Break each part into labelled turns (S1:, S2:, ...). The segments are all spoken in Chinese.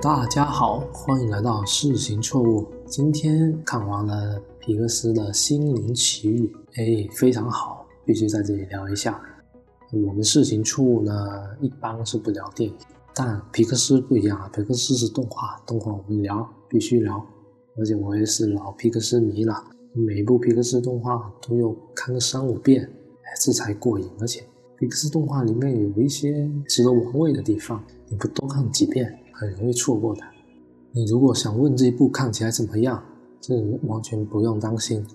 S1: 大家好，欢迎来到事情错误。今天看完了皮克斯的《心灵奇遇》，哎，非常好，必须在这里聊一下。我们事情错误呢，一般是不聊电影，但皮克斯不一样啊，皮克斯是动画，动画我们聊，必须聊。而且我也是老皮克斯迷了，每一部皮克斯动画都要看个三五遍，哎，这才过瘾。而且皮克斯动画里面有一些值得玩味的地方，你不多看几遍。很容易错过的。你如果想问这一部看起来怎么样，这完全不用担心。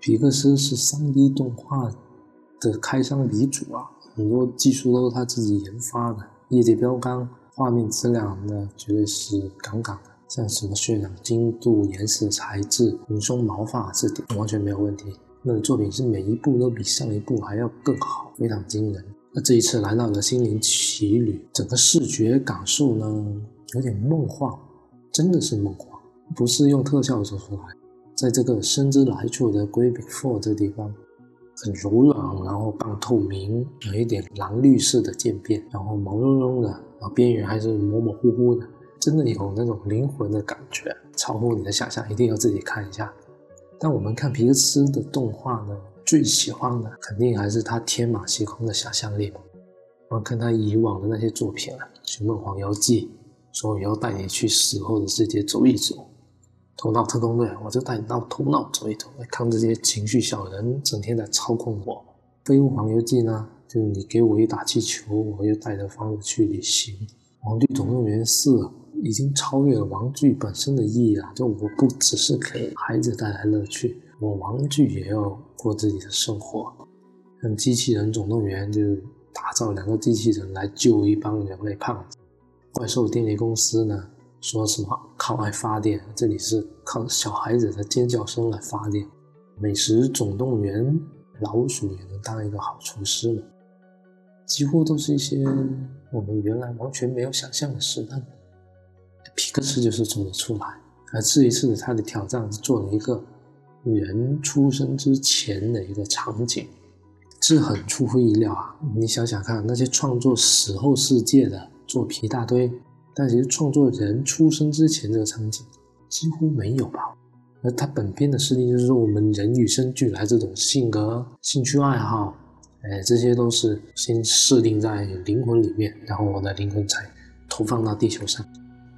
S1: 皮克斯是 3D 动画的开山鼻祖啊，很多技术都是他自己研发的，业界标杆，画面质量那绝对是杠杠的。像什么渲染精度、颜色材质、蓬松毛发这点完全没有问题。那的作品是每一部都比上一部还要更好，非常惊人。那这一次来到了心灵奇旅，整个视觉感受呢有点梦幻，真的是梦幻，不是用特效做出来。在这个生之来处的 Great b e f o r e 这地方，很柔软，然后半透明，有一点蓝绿色的渐变，然后毛茸茸的，然后边缘还是模模糊糊的，真的有那种灵魂的感觉，超乎你的想象，一定要自己看一下。但我们看皮克斯的动画呢？最喜欢的肯定还是他天马行空的想象力嘛。我看他以往的那些作品啊，《寻梦黄游记》，说要带你去死后的世界走一走；《头脑特工队》，我就带你到头脑走一走，看这些情绪小人整天在操控我。《飞屋环游记》呢，就是你给我一打气球，我就带着房子去旅行。《玩具总动员四》已经超越了玩具本身的意义了，就我不只是给孩子带来乐趣。我玩具也要过自己的生活，像机器人总动员就打造两个机器人来救一帮人类胖子。怪兽电力公司呢说什么靠爱发电，这里是靠小孩子的尖叫声来发电。美食总动员老鼠也能当一个好厨师了，几乎都是一些我们原来完全没有想象的事。但皮克斯就是做得出来，而这一次他的挑战是做了一个。人出生之前的一个场景，是很出乎意料啊！你想想看，那些创作死后世界的作品一大堆，但其实创作人出生之前这个场景几乎没有吧？而他本片的设定就是说，我们人与生俱来这种性格、兴趣爱好，哎，这些都是先设定在灵魂里面，然后我的灵魂才投放到地球上。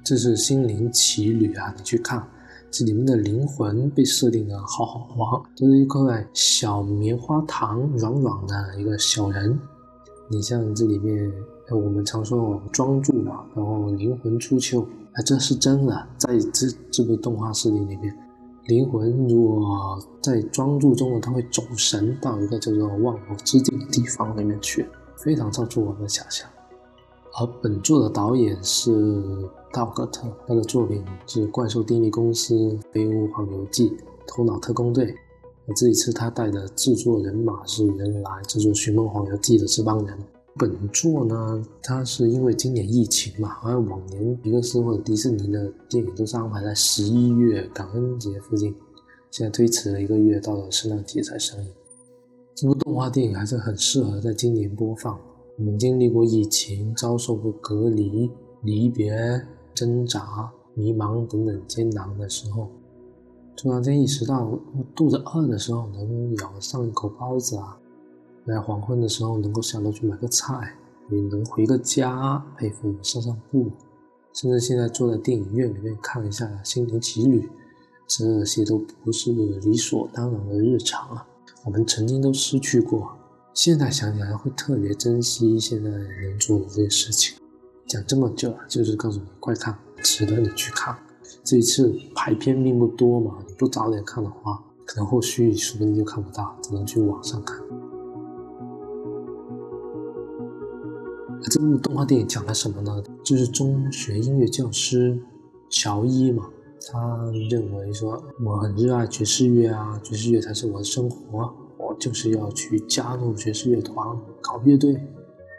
S1: 这是心灵奇旅啊！你去看。这里面的灵魂被设定的好好玩，这是一块小棉花糖，软软的一个小人。你像这里面，我们常说庄助嘛，然后灵魂出窍，哎，这是真的。在这这部动画设定里面，灵魂如果在庄助中呢，他会走神到一个叫做万物之境的地方里面去，非常超出我们的想象。而本作的导演是道格特，他的作品是《怪兽电力公司》《飞屋环游记》《头脑特工队》。而这一次他带的制作人马是原来制作《寻梦环游记》的这帮人。本作呢，它是因为今年疫情嘛，好像往年皮克斯或者迪士尼的电影都是安排在十一月感恩节附近，现在推迟了一个月，到了圣诞节才上映。这部动画电影还是很适合在今年播放。我们经历过疫情，遭受过隔离、离别、挣扎、迷茫等等艰难的时候，突然间意识到，肚子饿的时候能咬上一口包子啊，在黄昏的时候能够想到去买个菜，也能回个家陪父母散散步，甚至现在坐在电影院里面看一下《心灵奇旅》，这些都不是理所当然的日常啊，我们曾经都失去过。现在想起来会特别珍惜现在能做的这些事情。讲这么久啊，就是告诉你快看，值得你去看。这一次排片并不多嘛，你不早点看的话，可能后续说不定就看不到，只能去网上看。这部动画电影讲了什么呢？就是中学音乐教师乔伊嘛，他认为说我很热爱爵士乐啊，爵士乐才是我的生活。我就是要去加入爵士乐团搞乐队，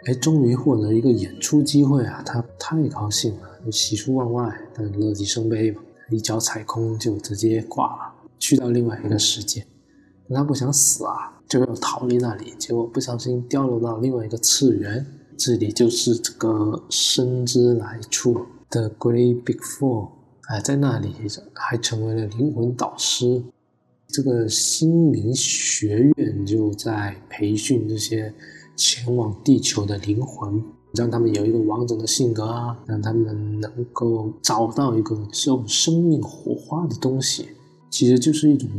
S1: 哎，终于获得一个演出机会啊！他太高兴了，喜出望外，但乐极生悲嘛，一脚踩空就直接挂了，去到另外一个世界。他不想死啊，就要逃离那里，结果不小心掉落到另外一个次元，这里就是这个生之来处。的 Great Big Four，哎，在那里还成为了灵魂导师。这个心灵学院就在培训这些前往地球的灵魂，让他们有一个完整的性格啊，让他们能够找到一个有生命火花的东西，其实就是一种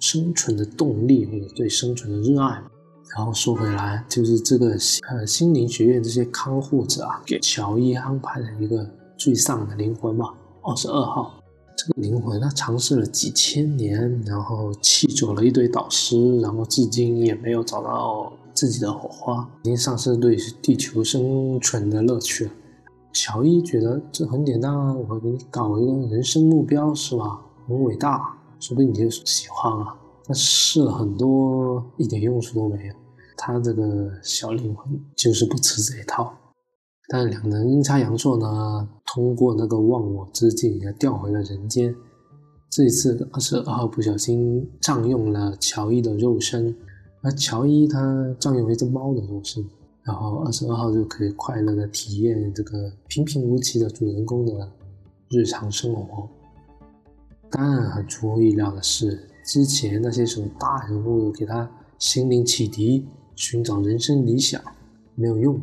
S1: 生存的动力或者对生存的热爱。然后说回来，就是这个呃心灵学院这些看护者啊，给乔伊安排了一个最丧的灵魂嘛，二十二号。这个灵魂他尝试了几千年，然后气走了一堆导师，然后至今也没有找到自己的火花，已经丧失对地球生存的乐趣了。乔伊觉得这很简单啊，我给你搞一个人生目标是吧？很伟大，说不定你就喜欢啊。他试了很多，一点用处都没有。他这个小灵魂就是不吃这一套，但两人阴差阳错呢，通过那个忘我之境也调回了人间。这一次二十二号不小心占用了乔伊的肉身，而乔伊他占用了一只猫的肉身，然后二十二号就可以快乐的体验这个平平无奇的主人公的日常生活。当然，很出乎意料的是，之前那些什么大人物给他心灵启迪。寻找人生理想没有用，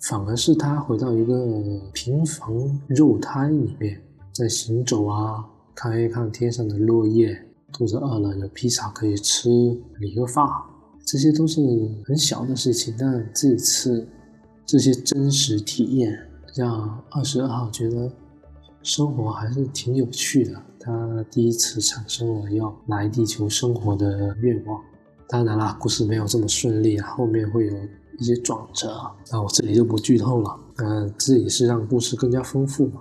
S1: 反而是他回到一个平凡肉胎里面，在行走啊，看一看天上的落叶，肚子饿了有披萨可以吃，理个发，这些都是很小的事情。但这一次，这些真实体验让二十二号觉得生活还是挺有趣的。他第一次产生了要来地球生活的愿望。当然啦，故事没有这么顺利，后面会有一些转折，那我这里就不剧透了。嗯，这也是让故事更加丰富嘛。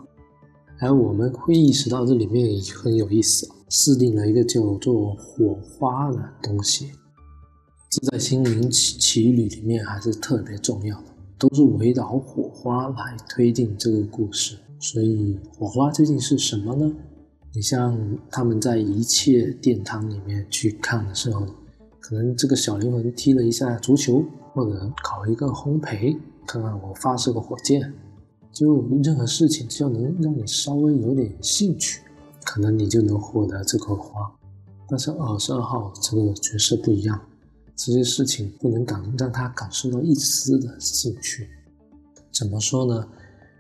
S1: 而我们会意识到这里面也很有意思，制定了一个叫做火花的东西，这在心灵奇奇旅里面还是特别重要的，都是围绕火花来推进这个故事。所以火花究竟是什么呢？你像他们在一切殿堂里面去看的时候。可能这个小灵魂踢了一下足球，或者搞一个烘焙，看看我发射个火箭，就任何事情只要能让你稍微有点兴趣，可能你就能获得这颗花。但是二十二号这个角色不一样，这些事情不能感让他感受到一丝的兴趣。怎么说呢？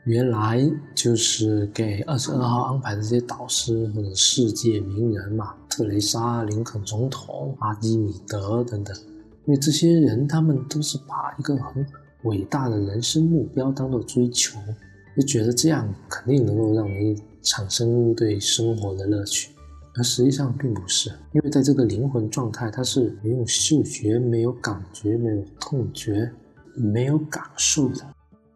S1: 原来就是给二十二号安排的这些导师或者世界名人嘛，特蕾莎、林肯总统、阿基米德等等，因为这些人他们都是把一个很伟大的人生目标当做追求，就觉得这样肯定能够让你产生对生活的乐趣，而实际上并不是，因为在这个灵魂状态，它是没有嗅觉、没有感觉、没有痛觉、没有感受的。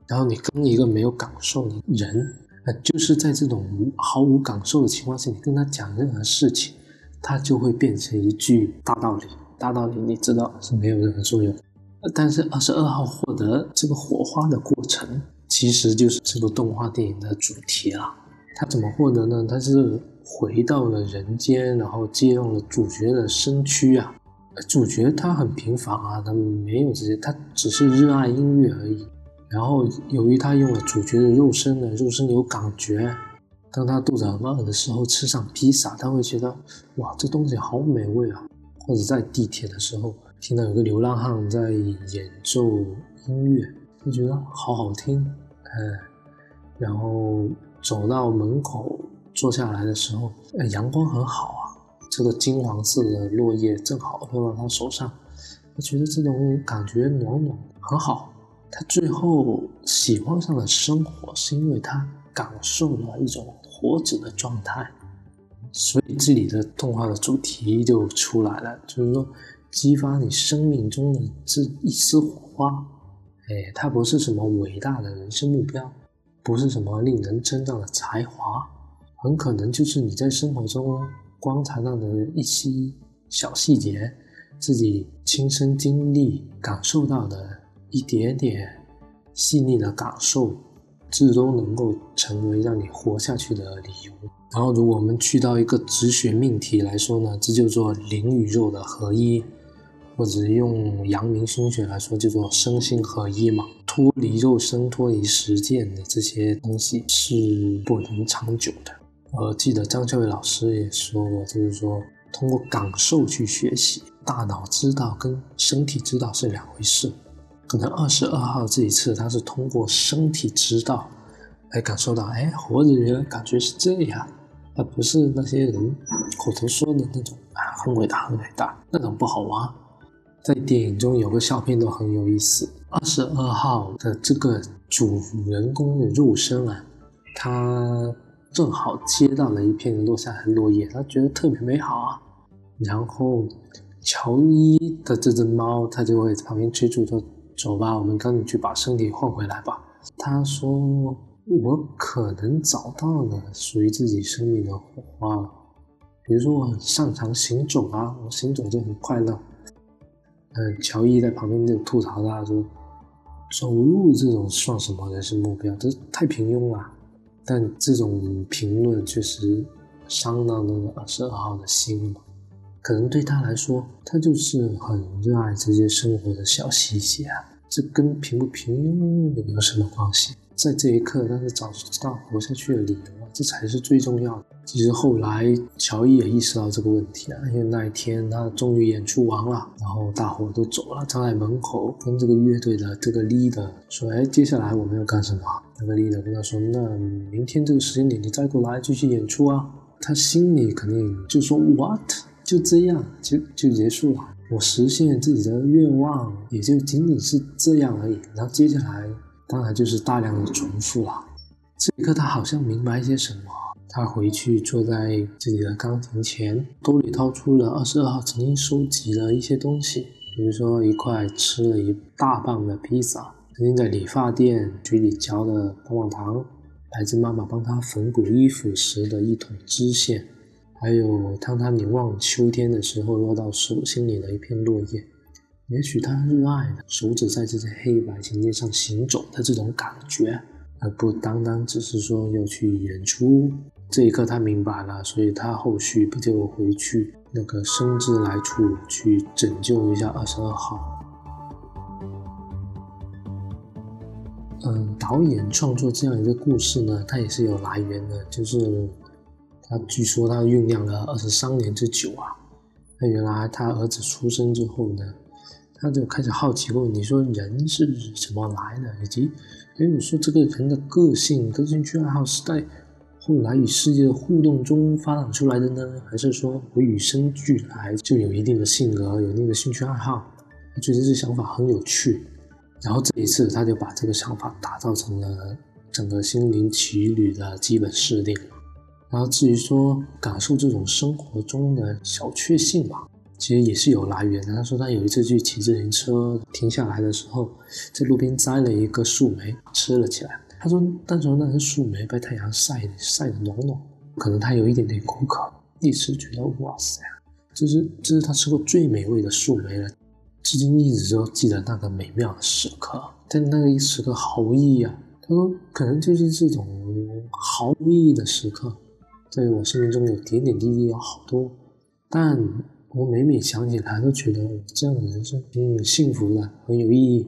S1: 然后你跟一个没有感受的人，呃，就是在这种毫无感受的情况下，你跟他讲任何事情，他就会变成一句大道理。大道理你知道是没有任何作用。但是二十二号获得这个火花的过程，其实就是这部动画电影的主题了。他怎么获得呢？他是回到了人间，然后借用了主角的身躯啊。主角他很平凡啊，他没有这些，他只是热爱音乐而已。然后，由于他用了主角的肉身呢，肉身有感觉。当他肚子很饿的时候，吃上披萨，他会觉得哇，这东西好美味啊！或者在地铁的时候，听到有个流浪汉在演奏音乐，就觉得好好听。嗯，然后走到门口坐下来的时候，阳光很好啊，这个金黄色的落叶正好落到他手上，他觉得这种感觉暖暖的，很好。他最后喜欢上了生活，是因为他感受了一种活着的状态。所以这里的动画的主题就出来了，就是说激发你生命中的这一丝火花。哎，它不是什么伟大的人生目标，不是什么令人称赞的才华，很可能就是你在生活中观察到的一些小细节，自己亲身经历感受到的。一点点细腻的感受，最终能够成为让你活下去的理由。然后，如果我们去到一个哲学命题来说呢，这就做灵与肉的合一，或者用阳明心学来说，就做身心合一嘛。脱离肉身、脱离实践的这些东西是不能长久的。呃，记得张孝伟老师也说过，就是说通过感受去学习，大脑知道跟身体知道是两回事。可能二十二号这一次他是通过身体知道来感受到，哎，活着原来感觉是这样，而不是那些人口头说的那种啊，很伟大、很伟大，那种不好玩。在电影中有个笑片都很有意思，二十二号的这个主人公的肉身啊，他。正好接到了一片落下来的落叶，他觉得特别美好啊。然后乔伊的这只猫，它就会在旁边催促说：“走吧，我们赶紧去把身体换回来吧。”他说：“我可能找到了属于自己生命的火花了，比如说我很擅长行走啊，我行走就很快乐。”嗯，乔伊在旁边就吐槽他说：“走路这种算什么人生目标？这太平庸了。”但这种评论确实伤到那个二十二号的心嘛？可能对他来说，他就是很热爱这些生活的小细节啊，这跟平不平庸有没有什么关系？在这一刻，他是找到活下去的理由。这才是最重要的。其实后来乔伊也意识到这个问题啊，因为那一天他终于演出完了，然后大伙都走了，站在门口跟这个乐队的这个 leader 说：“哎，接下来我们要干什么？”那个 leader 跟他说：“那明天这个时间点你再过来继续演出啊。”他心里肯定就说：“What？就这样就就结束了？我实现自己的愿望也就仅仅是这样而已。然后接下来当然就是大量的重复了。”这一刻，他好像明白一些什么。他回去坐在自己的钢琴前，兜里掏出了二十二号曾经收集的一些东西，比如说一块吃了一大半的披萨，曾经在理发店嘴里嚼的棒棒糖，来自妈妈帮他缝补衣服时的一桶织线，还有当他凝望秋天的时候落到手心里的一片落叶。也许他热爱手指在这些黑白琴键上行走的这种感觉。而不单单只是说要去演出，这一刻他明白了，所以他后续不就回去那个生之来处去拯救一下二十二号。嗯，导演创作这样一个故事呢，他也是有来源的，就是他据说他酝酿了二十三年之久啊。那原来他儿子出生之后呢？他就开始好奇问你说人是怎么来的，以及，哎，你说这个人的个性跟兴趣爱好是在后来与世界的互动中发展出来的呢，还是说我与生俱来就有一定的性格，有一定的兴趣爱好？他觉得这想法很有趣，然后这一次他就把这个想法打造成了整个心灵奇旅的基本设定。然后至于说感受这种生活中的小确幸吧。其实也是有来源的。他说他有一次去骑自行车，停下来的时候，在路边摘了一个树莓吃了起来。他说当时那些树莓被太阳晒晒得暖暖，可能他有一点点口渴，一吃觉得哇塞，这是这是他吃过最美味的树莓了，至今一直都记得那个美妙的时刻。但那个时刻毫无意义啊。他说可能就是这种毫无意义的时刻，在我生命中有点点滴滴有好多，但。我每每想起来，都觉得这样的人生挺幸福的，很有意义。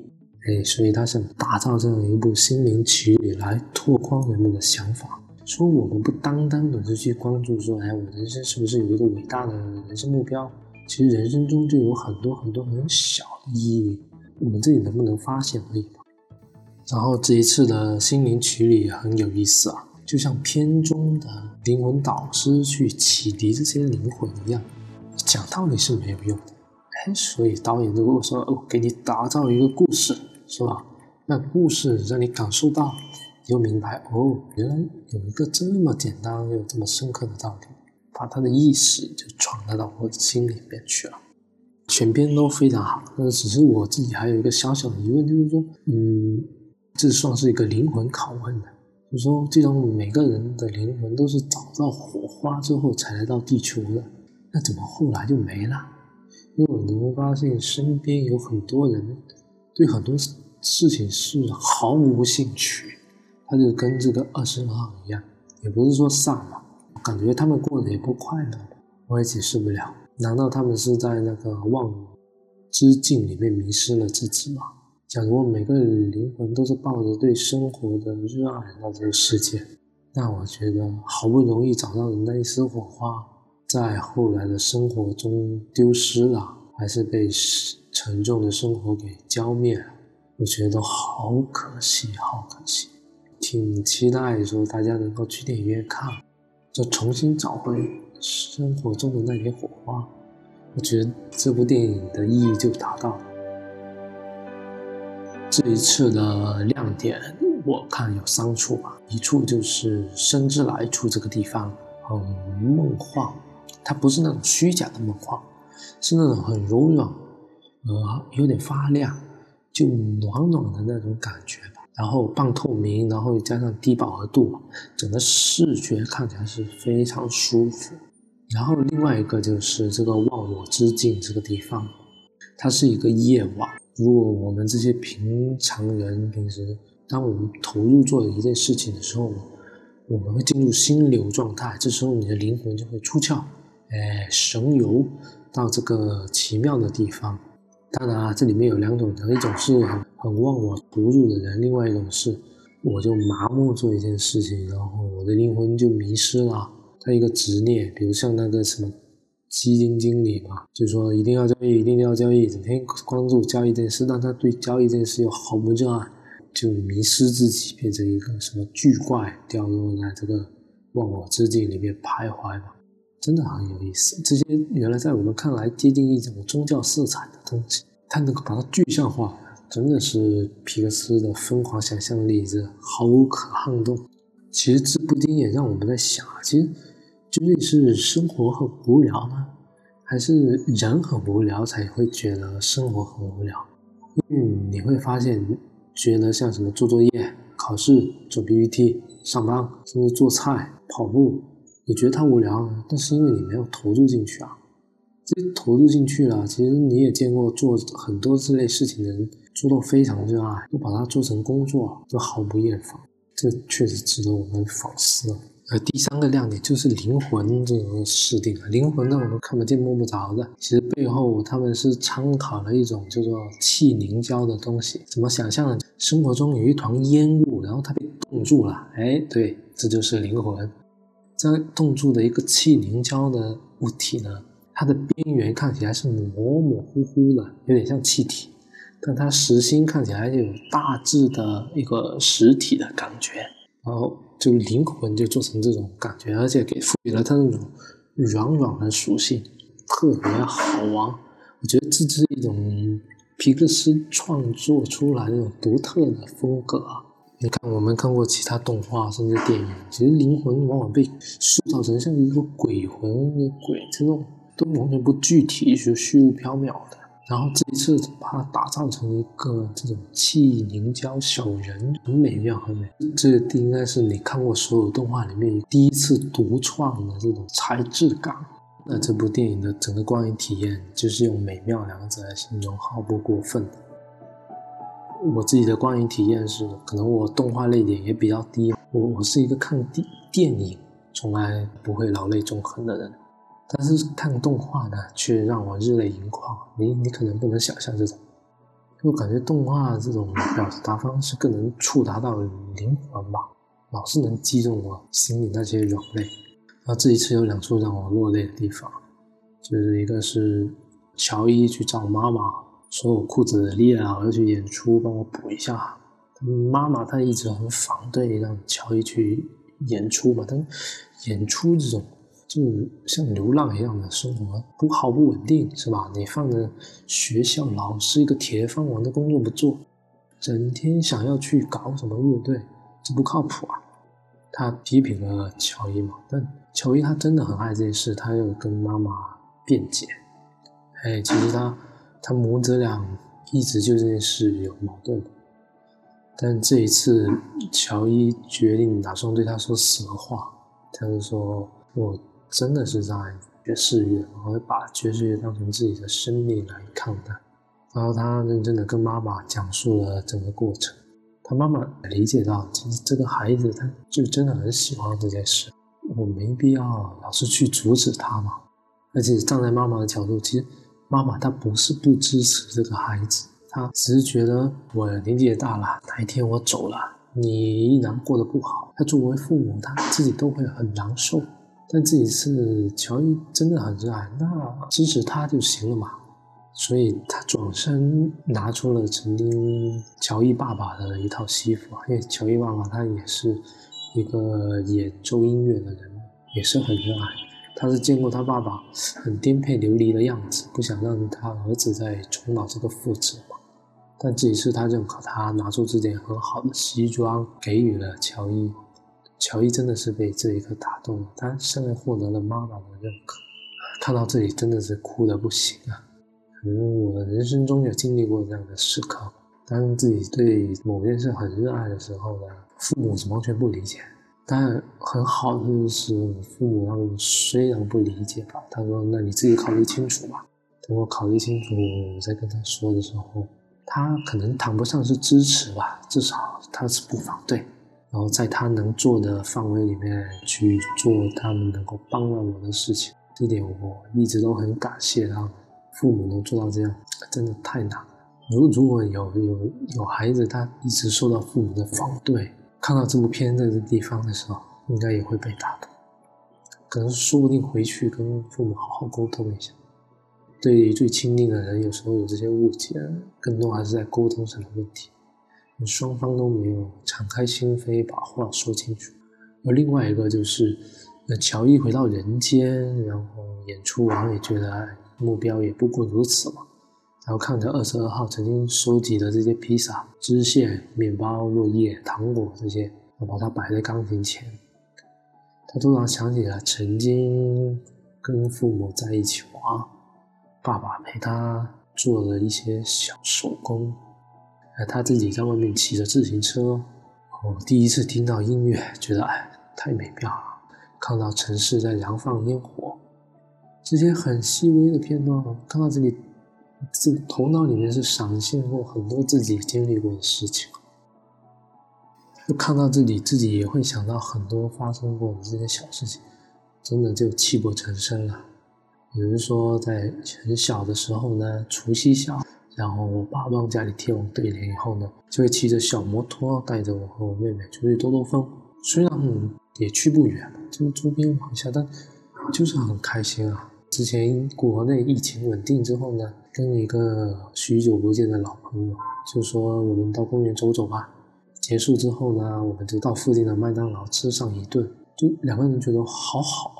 S1: 哎，所以他想打造这样一部心灵奇旅来拓宽人们的想法，说我们不单单的是去关注说，哎，我人生是不是有一个伟大的人生目标？其实人生中就有很多很多很小的意义，我们自己能不能发现而已。然后这一次的心灵奇旅很有意思啊，就像片中的灵魂导师去启迪这些灵魂一样。讲道理是没有用的，哎，所以导演如果说我，给你打造一个故事，是吧？那故事让你感受到，你就明白哦，原来有一个这么简单又这么深刻的道理，把他的意识就传达到我的心里边去了。全篇都非常好，那只是我自己还有一个小小的疑问，就是说，嗯，这算是一个灵魂拷问的，就是说，既然每个人的灵魂都是找到火花之后才来到地球的。那怎么后来就没了？因为我能发现身边有很多人对很多事情是毫无兴趣，他就跟这个二十二号一样，也不是说丧了，感觉他们过得也不快乐，我也解释不了。难道他们是在那个忘之境里面迷失了自己吗？假如每个灵魂都是抱着对生活的热爱来到这个世界，那我觉得好不容易找到的那一丝火花，在后来的生活中丢失了，还是被沉重的生活给浇灭了，我觉得好可惜，好可惜。挺期待说大家能够去电影院看，就重新找回生活中的那点火花。我觉得这部电影的意义就达到了。这一次的亮点，我看有三处吧。一处就是生之来处这个地方很梦幻，它不是那种虚假的梦幻，是那种很柔软，呃，有点发亮，就暖暖的那种感觉吧。然后半透明，然后加上低饱和度，整个视觉看起来是非常舒服。然后另外一个就是这个忘我之境这个地方，它是一个夜晚。如果我们这些平常人平时，当我们投入做一件事情的时候，我们会进入心流状态，这时候你的灵魂就会出窍，哎，神游到这个奇妙的地方。当然啊，这里面有两种人，一种是很很忘我投入的人，另外一种是我就麻木做一件事情，然后我的灵魂就迷失了，他一个执念，比如像那个什么。基金经理嘛，就说一定要交易，一定要交易，整天关注交易这件事，但他对交易这件事又毫不热爱，就迷失自己，变成一个什么巨怪，掉落在这个忘我之境里面徘徊嘛，真的很有意思。这些原来在我们看来接近一种宗教色彩的东西，他能够把它具象化，真的是皮克斯的疯狂想象力，这毫无可撼动。其实这部电影也让我们在想，其实。究竟是生活很无聊呢，还是人很无聊才会觉得生活很无聊？因为你会发现，觉得像什么做作业、考试、做 PPT、上班，甚至做菜、跑步，你觉得它无聊，但是因为你没有投入进去啊。这投入进去了，其实你也见过做很多这类事情的人，做到非常热爱，都把它做成工作，就毫不厌烦。这确实值得我们反思。而第三个亮点就是灵魂这种设定啊，灵魂呢我们看不见摸不着的，其实背后他们是参考了一种叫做气凝胶的东西。怎么想象呢？生活中有一团烟雾，然后它被冻住了，哎，对，这就是灵魂。这冻住的一个气凝胶的物体呢，它的边缘看起来是模模糊糊的，有点像气体，但它实心看起来就有大致的一个实体的感觉，然后。就灵魂就做成这种感觉，而且给赋予了它那种软软的属性，特别好玩。我觉得这是一种皮克斯创作出来那种独特的风格啊。你看，我们看过其他动画甚至电影，其实灵魂往往被塑造成像一个鬼魂、鬼这种，都完全不具体，就虚无缥缈的。然后这一次把它打造成一个这种气凝胶小人，很美妙，很美。这应该是你看过所有动画里面第一次独创的这种材质感。那这部电影的整个观影体验，就是用美妙两个字来形容，毫不过分。我自己的观影体验是，可能我动画泪点也比较低，我我是一个看电电影从来不会老泪纵横的人。但是看动画呢，却让我热泪盈眶。你你可能不能想象这种，就感觉动画这种表达方式更能触达到灵魂吧，老是能击中我心里那些软肋。然后这一次有两处让我落泪的地方，就是一个是乔伊去找妈妈，说我裤子裂了，我要去演出，帮我补一下。妈妈她一直很反对让乔伊去演出嘛，但演出这种。就像流浪一样的生活，不好不稳定，是吧？你放着学校老师一个铁饭碗的工作不做，整天想要去搞什么乐队，这不靠谱啊！他批评了乔伊嘛，但乔伊他真的很爱这件事，他又跟妈妈辩解。哎，其实他他母子俩一直就这件事有矛盾，但这一次乔伊决定打算对他说实话，他就说我。真的是在爵士乐，我会把爵士乐当成自己的生命来看待。然后他认真的跟妈妈讲述了整个过程。他妈妈理解到，其实这个孩子他就真的很喜欢这件事，我没必要老是去阻止他嘛。而且站在妈妈的角度，其实妈妈她不是不支持这个孩子，她只是觉得我年纪也大了，哪一天我走了，你依然过得不好，她作为父母，她自己都会很难受。但自己是乔伊，真的很热爱，那支持他就行了嘛。所以他转身拿出了曾经乔伊爸爸的一套西服，因为乔伊爸爸他也是一个演奏音乐的人，也是很热爱。他是见过他爸爸很颠沛流离的样子，不想让他儿子再重蹈这个覆辙嘛。但这一次他认可他，拿出这件很好的西装给予了乔伊。乔伊真的是被这一刻打动了，他现在获得了妈妈的认可。看到这里真的是哭的不行啊。可能我人生中有经历过这样的时刻，当自己对某件事很热爱的时候呢，父母是完全不理解。但很好的就是父母他们虽然不理解吧，他说：“那你自己考虑清楚吧。”等我考虑清楚，我再跟他说的时候，他可能谈不上是支持吧，至少他是不反对。然后在他能做的范围里面去做他们能够帮到我的事情，这点我一直都很感谢他。父母能做到这样，真的太难了。如如果有有有孩子，他一直受到父母的反对，看到这部片在这地方的时候，应该也会被打动。可能说不定回去跟父母好好沟通一下。对于最亲近的人，有时候有这些误解，更多还是在沟通上的问题，双方都没有敞开心扉把话说清楚。而另外一个就是，那乔伊回到人间，然后演出完也觉得。目标也不过如此嘛。然后看着二十二号曾经收集的这些披萨、支线、面包、落叶、糖果这些，我把它摆在钢琴前。他突然想起了曾经跟父母在一起玩，爸爸陪他做的一些小手工，而他自己在外面骑着自行车。我第一次听到音乐，觉得哎，太美妙了。看到城市在燃放烟火。这些很细微的片段，看到这里，这头脑里面是闪现过很多自己经历过的事情。就看到这里，自己也会想到很多发生过的这些小事情，真的就泣不成声了。比如说，在很小的时候呢，除夕小，然后我爸帮家里贴完对联以后呢，就会骑着小摩托带着我和我妹妹出去兜兜风。虽然也去不远，就周边玩一下，但就是很开心啊。之前国内疫情稳定之后呢，跟一个许久不见的老朋友就说我们到公园走走吧。结束之后呢，我们就到附近的麦当劳吃上一顿，就两个人觉得好好，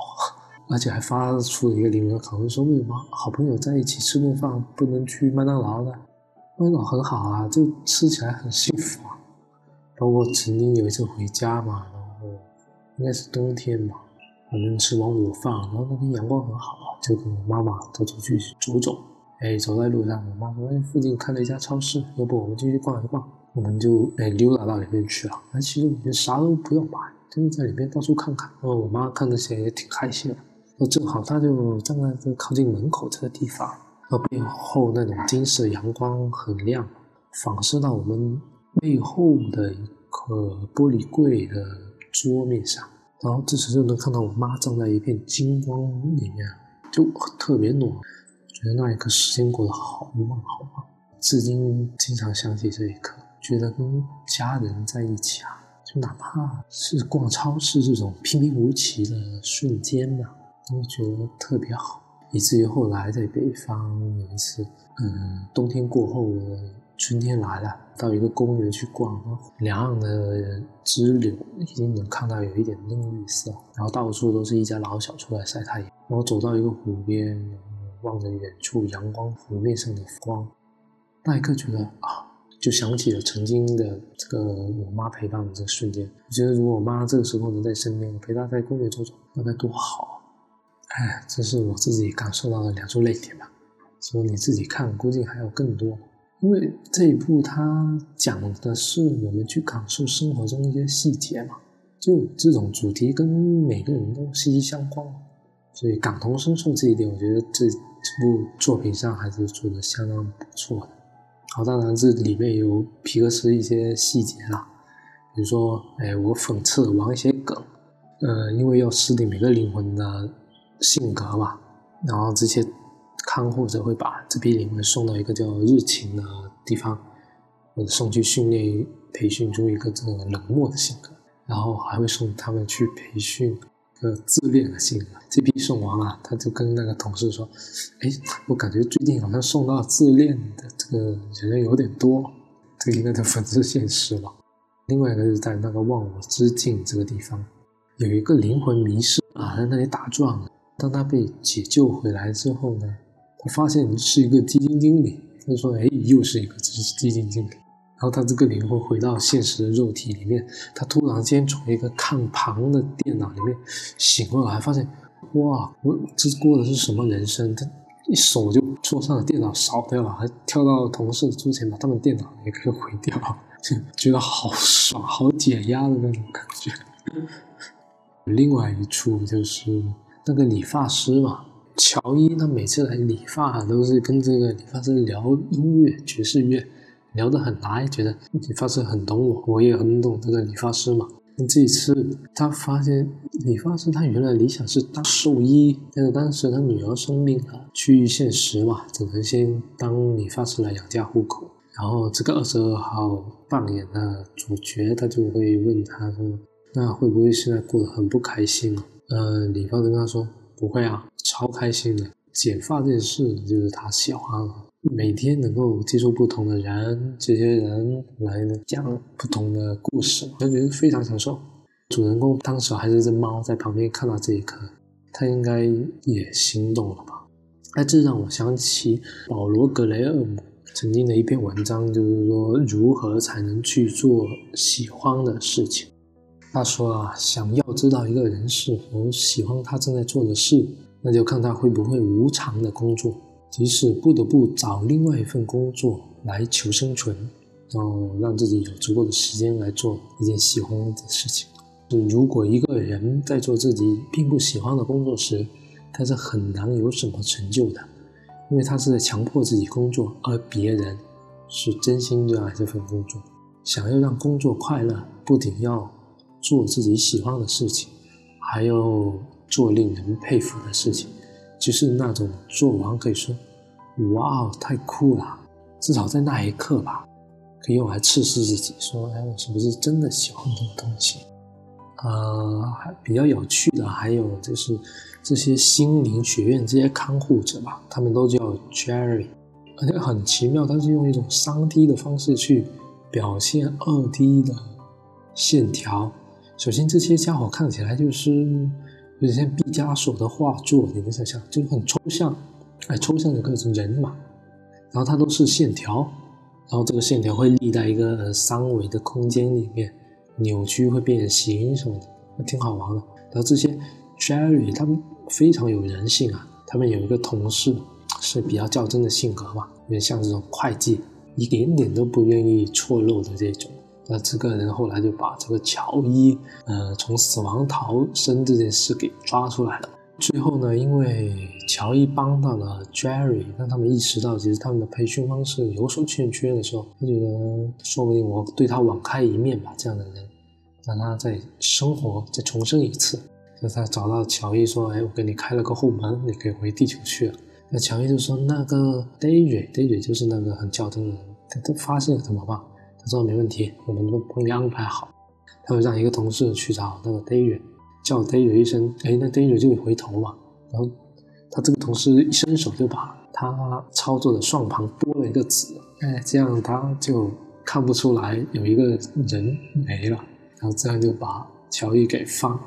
S1: 而且还发出了一个灵魂拷问说为什么好朋友在一起吃顿饭不能去麦当劳呢？麦当劳很好啊，就吃起来很幸福啊。包括曾经有一次回家嘛，然后应该是冬天嘛。反正吃完午饭，然后那天阳光很好，就跟我妈妈到处去走走。哎，走在路上，我妈说：“哎，附近开了一家超市，要不我们进去逛一逛？”我们就哎溜达到里面去了。那其实我们啥都不用买，就是在里面到处看看。然后我妈看这些也挺开心的。那正好她就站在这靠近门口这个地方，那背后那种金色阳光很亮，反射到我们背后的一个玻璃柜的桌面上。然后这时就能看到我妈站在一片金光里面，就特别暖。觉得那一刻时间过得好慢好慢，至今经常想起这一刻，觉得跟家人在一起啊，就哪怕是逛超市这种平平无奇的瞬间嘛，都觉得特别好。以至于后来在北方有一次，嗯，冬天过后。春天来了，到一个公园去逛，两岸的支柳已经能看到有一点嫩绿色，然后到处都是一家老小出来晒太阳。然后走到一个湖边，然后望着远处阳光湖面上的光，那一刻觉得啊，就想起了曾经的这个我妈陪伴的这个瞬间。我觉得如果我妈这个时候能在身边，我陪她在公园走走，那该多好！哎，这是我自己感受到的两处泪点吧。所以你自己看，估计还有更多。因为这一部它讲的是我们去感受生活中一些细节嘛，就这种主题跟每个人都息息相关，所以感同身受这一点，我觉得这这部作品上还是做的相当不错的。好，当然这里面有皮克斯一些细节啦，比如说，哎，我讽刺玩一些梗，呃，因为要识别每个灵魂的性格嘛，然后这些。看护者会把这批灵魂送到一个叫日勤的地方，或者送去训练培训出一个这个冷漠的性格，然后还会送他们去培训一个自恋的性格。这批送完了，他就跟那个同事说：“哎，我感觉最近好像送到自恋的这个人有点多，这应该就粉丝现实了。”另外一个是在那个忘我之境这个地方，有一个灵魂迷失啊，在那里打转。当他被解救回来之后呢，他发现是一个基金经理。他说：“哎，又是一个基金经理。”然后他这个灵魂回到现实的肉体里面，他突然间从一个看旁的电脑里面醒过来，发现哇，我这过的是什么人生？他一手就桌上的电脑烧掉了，还跳到同事桌前把他们电脑也给毁掉，就觉得好爽、好解压的那种感觉。另外一处就是那个理发师嘛。乔伊他每次来理发都是跟这个理发师聊音乐、爵士乐，聊得很来，觉得理发师很懂我，我也很懂这个理发师嘛。这一次他发现理发师他原来理想是当兽医，但是当时他女儿生病了，趋于现实嘛，只能先当理发师来养家糊口。然后这个二十二号扮演的主角他就会问他说：“那会不会现在过得很不开心啊？”呃，理发师跟他说：“不会啊。”超开心的，剪发这件事就是他喜欢了。每天能够接触不同的人，这些人来讲不同的故事，我觉得非常享受。主人公当时还是只猫在旁边看到这一刻，他应该也心动了吧？哎，这让我想起保罗·格雷厄姆曾经的一篇文章，就是说如何才能去做喜欢的事情。他说啊，想要知道一个人是否喜欢他正在做的事。那就看他会不会无偿的工作，即使不得不找另外一份工作来求生存，然后让自己有足够的时间来做一件喜欢的事情。如果一个人在做自己并不喜欢的工作时，他是很难有什么成就的，因为他是在强迫自己工作，而别人是真心热爱这份工作。想要让工作快乐，不仅要做自己喜欢的事情，还要。做令人佩服的事情，就是那种做完可以说“哇哦，太酷了”，至少在那一刻吧，可以用来测试自己，说“哎，我是不是真的喜欢这个东西？”呃，还比较有趣的还有就是这些心灵学院这些看护者吧，他们都叫 Jerry，而且很奇妙，他是用一种三 D 的方式去表现二 D 的线条。首先，这些家伙看起来就是。有点像毕加索的画作，你能想象，就是很抽象，哎，抽象的各种人嘛。然后它都是线条，然后这个线条会立在一个三维的空间里面，扭曲会变形什么的，挺好玩的。然后这些 Jerry 他们非常有人性啊，他们有一个同事是比较较真的性格嘛，有点像这种会计，一点点都不愿意错漏的这种。那这个人后来就把这个乔伊，呃，从死亡逃生这件事给抓出来了。最后呢，因为乔伊帮到了 Jerry，让他们意识到其实他们的培训方式有所欠缺的时候，他觉得说不定我对他网开一面吧。这样的人，让他再生活再重生一次。就他找到乔伊说：“哎，我给你开了个后门，你可以回地球去了。”那乔伊就说：“那个 David，David 就是那个很较真的人，他他发现了怎么办？”说没问题，我们都帮你安排好。他会让一个同事去找那个 David，叫 David 一声，哎，那 David 就会回头嘛。然后他这个同事一伸手就把他操作的算盘拨了一个子，哎，这样他就看不出来有一个人没了。然后这样就把乔伊给放，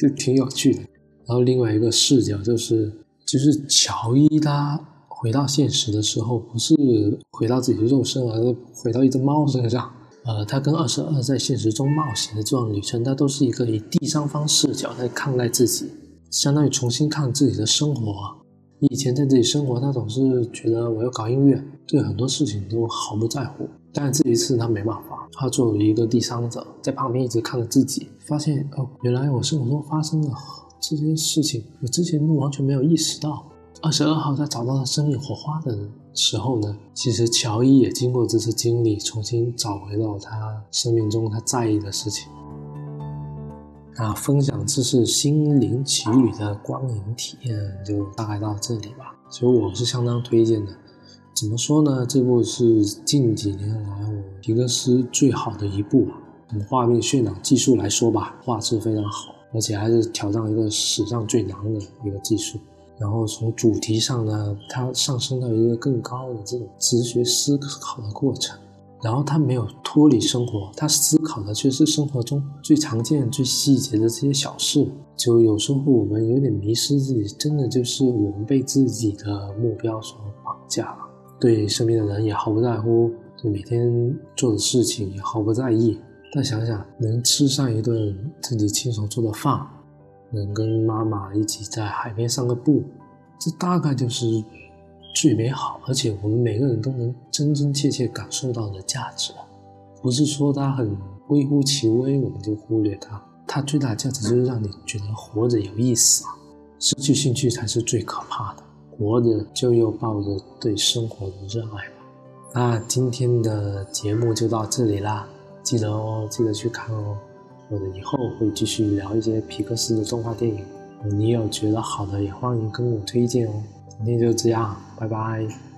S1: 就挺有趣的。然后另外一个视角就是，就是乔伊他。回到现实的时候，不是回到自己的肉身，而是回到一只猫身上。呃，他跟二十二在现实中冒险的这段旅程，他都是一个以第三方视角在看待自己，相当于重新看自己的生活。以前在自己生活，他总是觉得我要搞音乐，对很多事情都毫不在乎。但这一次他没办法，他作为一个第三者，在旁边一直看着自己，发现哦，原来我生活中发生的这些事情，我之前都完全没有意识到。二十二号在找到他生命火花的时候呢，其实乔伊也经过这次经历，重新找回了他生命中他在意的事情。那，分享这是心灵奇旅的光影体验就大概到这里吧。其实我是相当推荐的。怎么说呢？这部是近几年来我皮克斯最好的一部。从画面渲染技术来说吧，画质非常好，而且还是挑战一个史上最难的一个技术。然后从主题上呢，它上升到一个更高的这种哲学思考的过程。然后它没有脱离生活，它思考的却是生活中最常见、最细节的这些小事。就有时候我们有点迷失自己，真的就是我们被自己的目标所绑架了，对身边的人也毫不在乎，对每天做的事情也毫不在意。但想想能吃上一顿自己亲手做的饭，能跟妈妈一起在海边散个步，这大概就是最美好，而且我们每个人都能真真切切感受到的价值。不是说它很微乎其微，我们就忽略它。它最大价值就是让你觉得活着有意思啊！失去兴趣才是最可怕的。活着就要抱着对生活的热爱吧。那今天的节目就到这里啦，记得哦，记得去看哦。或者以后会继续聊一些皮克斯的动画电影，你有觉得好的也欢迎跟我推荐哦。今天就这样，拜拜。